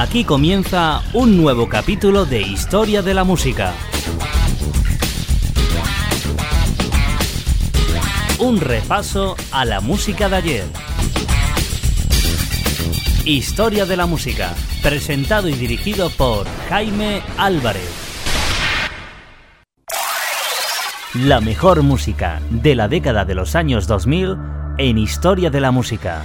Aquí comienza un nuevo capítulo de Historia de la Música. Un repaso a la música de ayer. Historia de la Música, presentado y dirigido por Jaime Álvarez. La mejor música de la década de los años 2000 en Historia de la Música.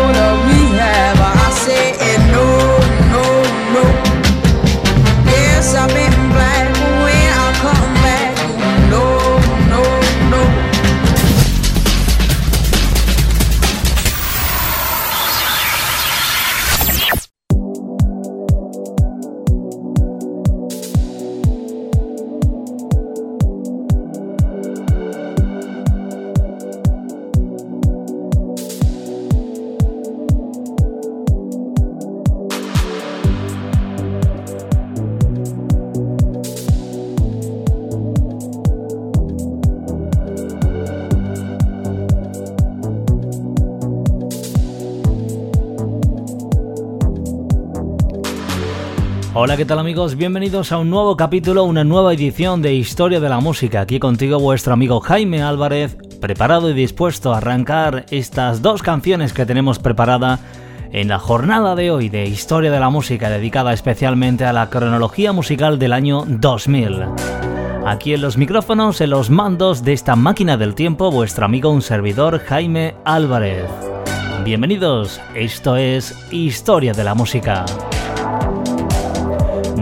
Hola, ¿qué tal amigos? Bienvenidos a un nuevo capítulo, una nueva edición de Historia de la Música. Aquí contigo vuestro amigo Jaime Álvarez, preparado y dispuesto a arrancar estas dos canciones que tenemos preparada en la jornada de hoy de Historia de la Música, dedicada especialmente a la cronología musical del año 2000. Aquí en los micrófonos, en los mandos de esta máquina del tiempo, vuestro amigo un servidor Jaime Álvarez. Bienvenidos, esto es Historia de la Música.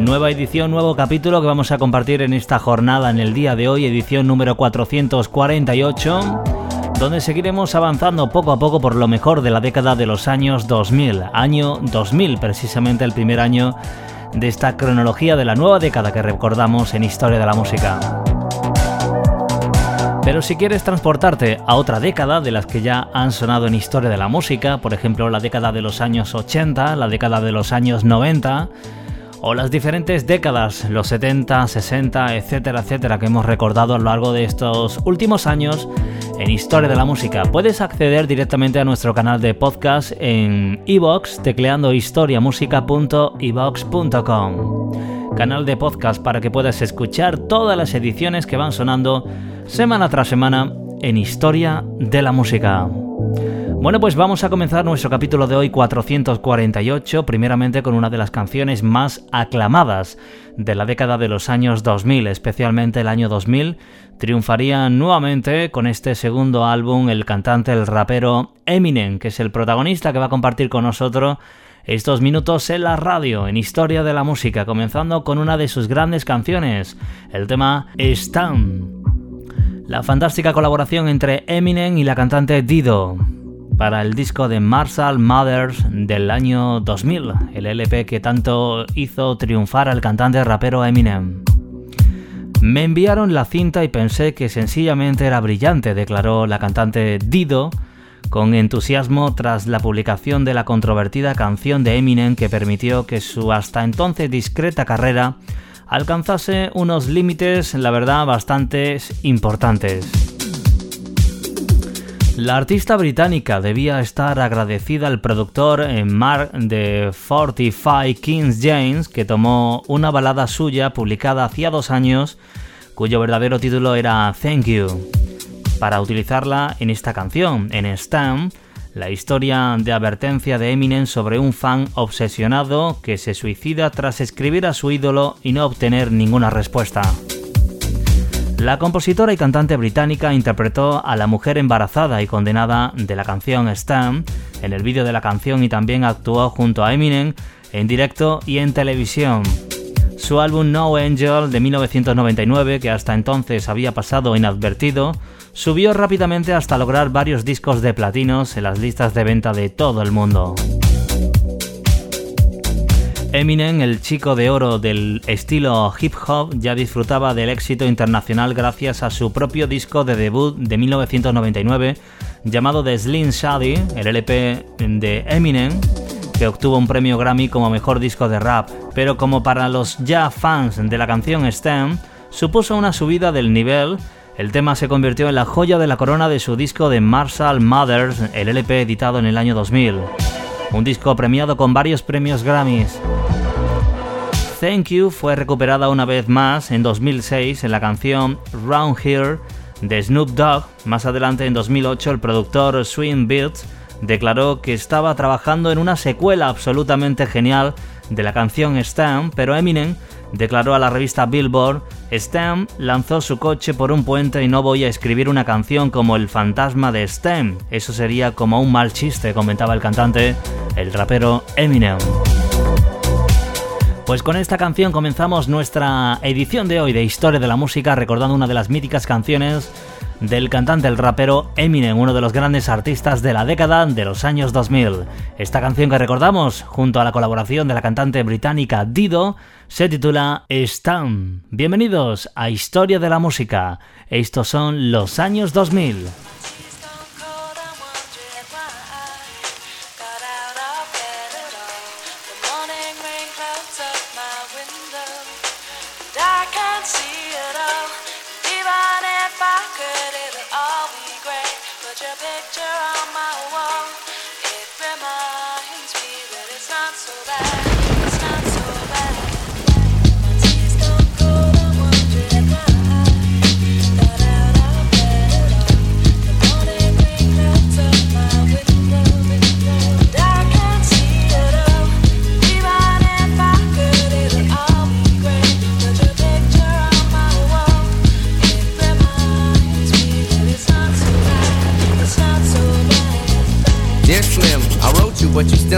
Nueva edición, nuevo capítulo que vamos a compartir en esta jornada en el día de hoy, edición número 448. donde seguiremos avanzando poco a poco por lo mejor de la década de los años 2000, año 2000 precisamente el primer año de esta cronología de la nueva década que recordamos en Historia de la Música. Pero si quieres transportarte a otra década de las que ya han sonado en Historia de la Música, por ejemplo la década de los años 80, la década de los años 90, o las diferentes décadas, los 70, 60, etcétera, etcétera, que hemos recordado a lo largo de estos últimos años en Historia de la Música. Puedes acceder directamente a nuestro canal de podcast en iVoox tecleando historiamusica.evox.com. Canal de podcast para que puedas escuchar todas las ediciones que van sonando semana tras semana en Historia de la Música. Bueno, pues vamos a comenzar nuestro capítulo de hoy 448, primeramente con una de las canciones más aclamadas de la década de los años 2000, especialmente el año 2000. Triunfaría nuevamente con este segundo álbum el cantante, el rapero Eminem, que es el protagonista que va a compartir con nosotros estos minutos en la radio, en Historia de la Música, comenzando con una de sus grandes canciones, el tema Stan. La fantástica colaboración entre Eminem y la cantante Dido para el disco de Marshall Mothers del año 2000, el LP que tanto hizo triunfar al cantante rapero Eminem. Me enviaron la cinta y pensé que sencillamente era brillante, declaró la cantante Dido con entusiasmo tras la publicación de la controvertida canción de Eminem que permitió que su hasta entonces discreta carrera alcanzase unos límites, la verdad, bastante importantes. La artista británica debía estar agradecida al productor eh, Mark de 45 Kings James, que tomó una balada suya publicada hacía dos años, cuyo verdadero título era Thank You, para utilizarla en esta canción, en Stam, la historia de advertencia de Eminem sobre un fan obsesionado que se suicida tras escribir a su ídolo y no obtener ninguna respuesta. La compositora y cantante británica interpretó a la mujer embarazada y condenada de la canción Stan en el vídeo de la canción y también actuó junto a Eminem en directo y en televisión. Su álbum No Angel de 1999, que hasta entonces había pasado inadvertido, subió rápidamente hasta lograr varios discos de platinos en las listas de venta de todo el mundo. Eminem, el chico de oro del estilo hip hop, ya disfrutaba del éxito internacional gracias a su propio disco de debut de 1999 llamado The Slim Shady, el LP de Eminem, que obtuvo un premio Grammy como mejor disco de rap, pero como para los ya fans de la canción Stem, supuso una subida del nivel el tema se convirtió en la joya de la corona de su disco de Marshall Mothers, el LP editado en el año 2000 un disco premiado con varios premios Grammys. Thank You fue recuperada una vez más en 2006 en la canción Round Here de Snoop Dogg. Más adelante, en 2008, el productor Swing Beats declaró que estaba trabajando en una secuela absolutamente genial de la canción Stan, pero Eminem declaró a la revista Billboard, Stan lanzó su coche por un puente y no voy a escribir una canción como El fantasma de Stan. Eso sería como un mal chiste, comentaba el cantante, el rapero Eminem. Pues con esta canción comenzamos nuestra edición de hoy de Historia de la Música recordando una de las míticas canciones del cantante, el rapero Eminem, uno de los grandes artistas de la década de los años 2000. Esta canción que recordamos, junto a la colaboración de la cantante británica Dido, se titula Stan. Bienvenidos a Historia de la Música. Estos son los años 2000.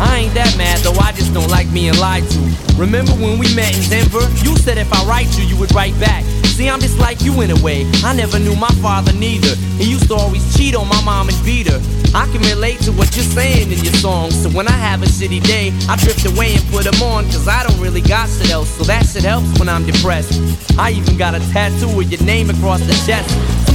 I ain't that mad though, I just don't like being lied to. Remember when we met in Denver? You said if I write you, you would write back. See, I'm just like you in a way. I never knew my father neither. He used to always cheat on my mom and beat her. I can relate to what you're saying in your songs. So when I have a shitty day, I drift away and put them on. Cause I don't really got shit else. So that shit helps when I'm depressed. I even got a tattoo with your name across the chest.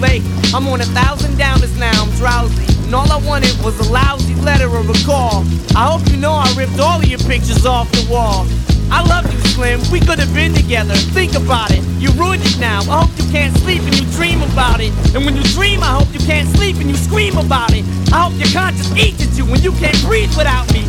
late. I'm on a thousand downers now, I'm drowsy. And all I wanted was a lousy letter or a call. I hope you know I ripped all of your pictures off the wall. I love you, Slim. We could have been together. Think about it. You ruined it now. I hope you can't sleep and you dream about it. And when you dream, I hope you can't sleep and you scream about it. I hope your conscience eats at you when you can't breathe without me.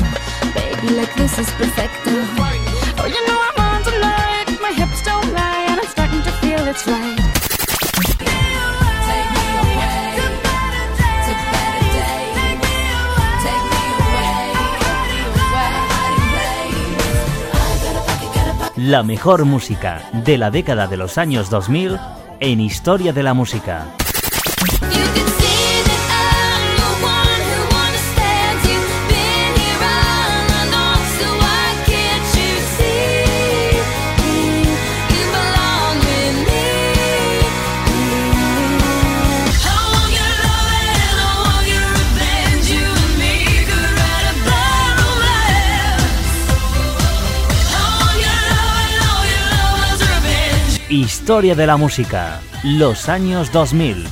Like this is perfecto. Oh, you know I'm on tonight. My hips don't lie, and I'm starting to feel it's right. La mejor música de la década de los años 2000 en Historia de la Música. Historia de la música, los años 2000.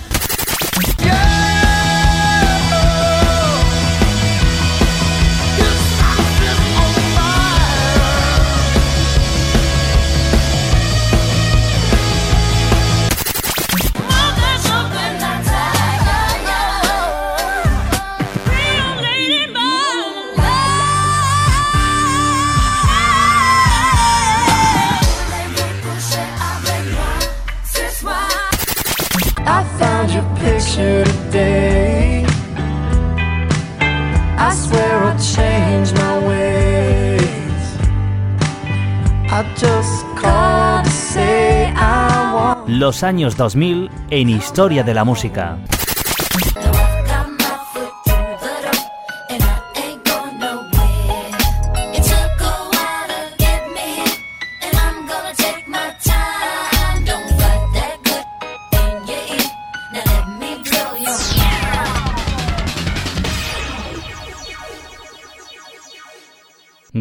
Los años 2000 en Historia de la Música.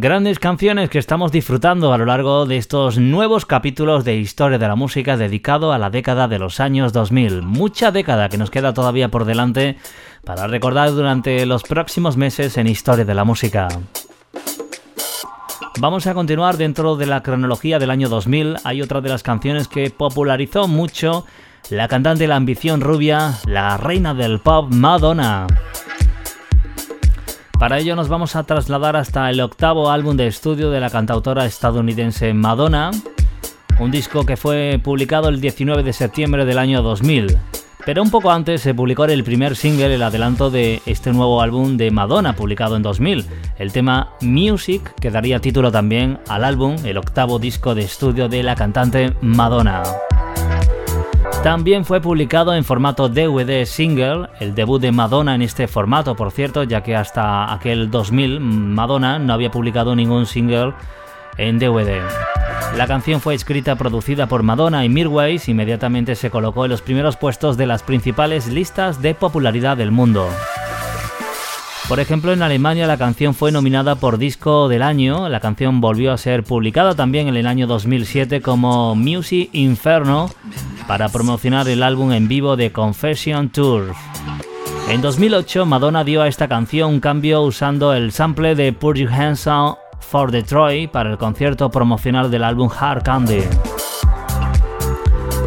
Grandes canciones que estamos disfrutando a lo largo de estos nuevos capítulos de Historia de la Música dedicado a la década de los años 2000. Mucha década que nos queda todavía por delante para recordar durante los próximos meses en Historia de la Música. Vamos a continuar dentro de la cronología del año 2000. Hay otra de las canciones que popularizó mucho la cantante La Ambición Rubia, la reina del pop Madonna. Para ello nos vamos a trasladar hasta el octavo álbum de estudio de la cantautora estadounidense Madonna, un disco que fue publicado el 19 de septiembre del año 2000. Pero un poco antes se publicó el primer single, el adelanto de este nuevo álbum de Madonna, publicado en 2000, el tema Music, que daría título también al álbum, el octavo disco de estudio de la cantante Madonna. También fue publicado en formato DVD single, el debut de Madonna en este formato, por cierto, ya que hasta aquel 2000 Madonna no había publicado ningún single en DVD. La canción fue escrita producida por Madonna y Mirwais, inmediatamente se colocó en los primeros puestos de las principales listas de popularidad del mundo. Por ejemplo, en Alemania la canción fue nominada por Disco del Año, la canción volvió a ser publicada también en el año 2007 como Music Inferno para promocionar el álbum en vivo de Confession Tour. En 2008 Madonna dio a esta canción un cambio usando el sample de Put Your for Detroit para el concierto promocional del álbum Hard Candy.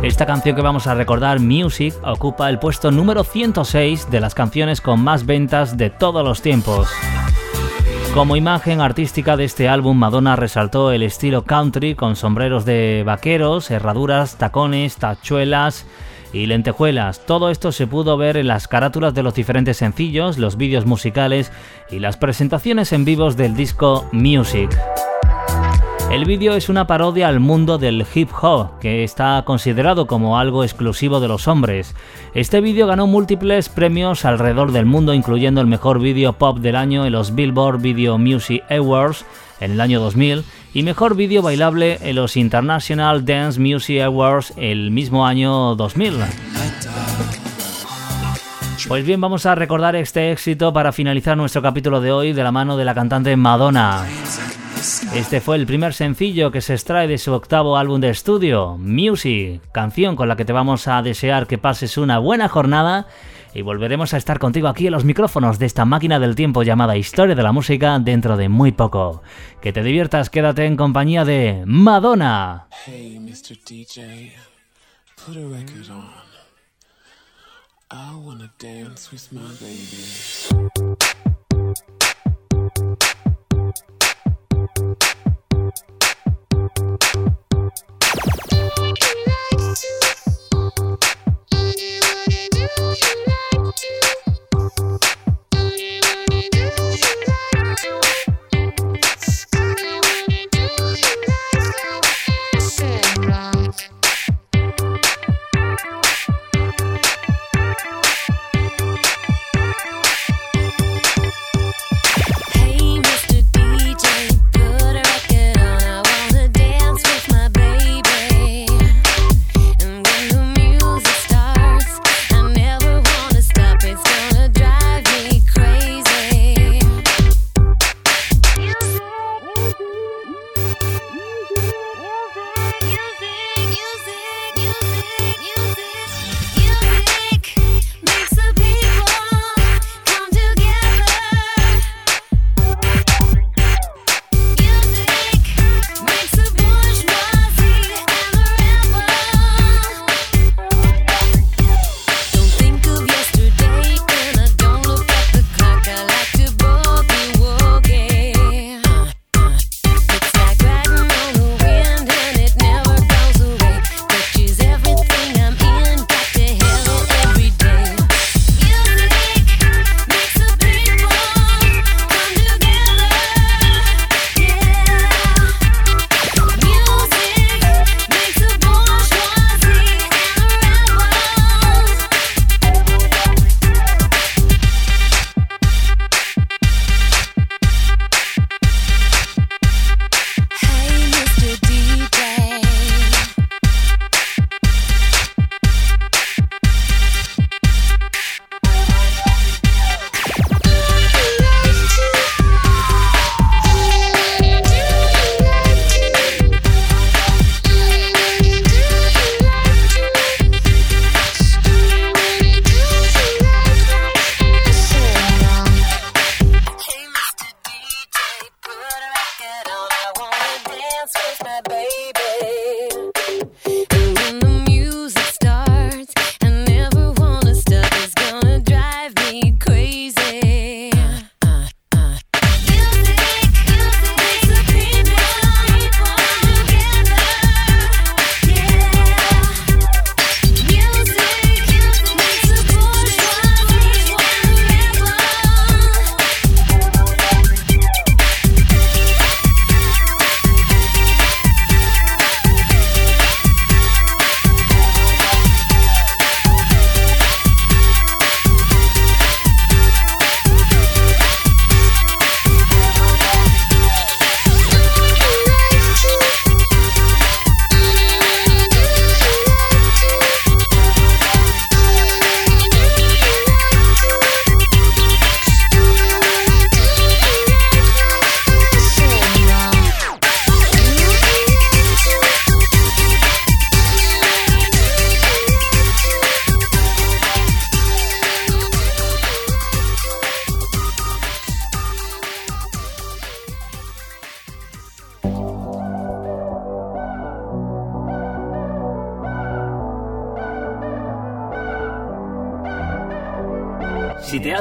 Esta canción que vamos a recordar, Music, ocupa el puesto número 106 de las canciones con más ventas de todos los tiempos. Como imagen artística de este álbum, Madonna resaltó el estilo country con sombreros de vaqueros, herraduras, tacones, tachuelas y lentejuelas. Todo esto se pudo ver en las carátulas de los diferentes sencillos, los vídeos musicales y las presentaciones en vivos del disco Music. El vídeo es una parodia al mundo del hip hop, que está considerado como algo exclusivo de los hombres. Este vídeo ganó múltiples premios alrededor del mundo, incluyendo el mejor vídeo pop del año en los Billboard Video Music Awards en el año 2000 y mejor vídeo bailable en los International Dance Music Awards el mismo año 2000. Pues bien, vamos a recordar este éxito para finalizar nuestro capítulo de hoy de la mano de la cantante Madonna. Este fue el primer sencillo que se extrae de su octavo álbum de estudio, Music, canción con la que te vamos a desear que pases una buena jornada y volveremos a estar contigo aquí en los micrófonos de esta máquina del tiempo llamada Historia de la Música dentro de muy poco. Que te diviertas, quédate en compañía de Madonna. Hey, Mr. DJ, put a record on. I wanna dance with my baby.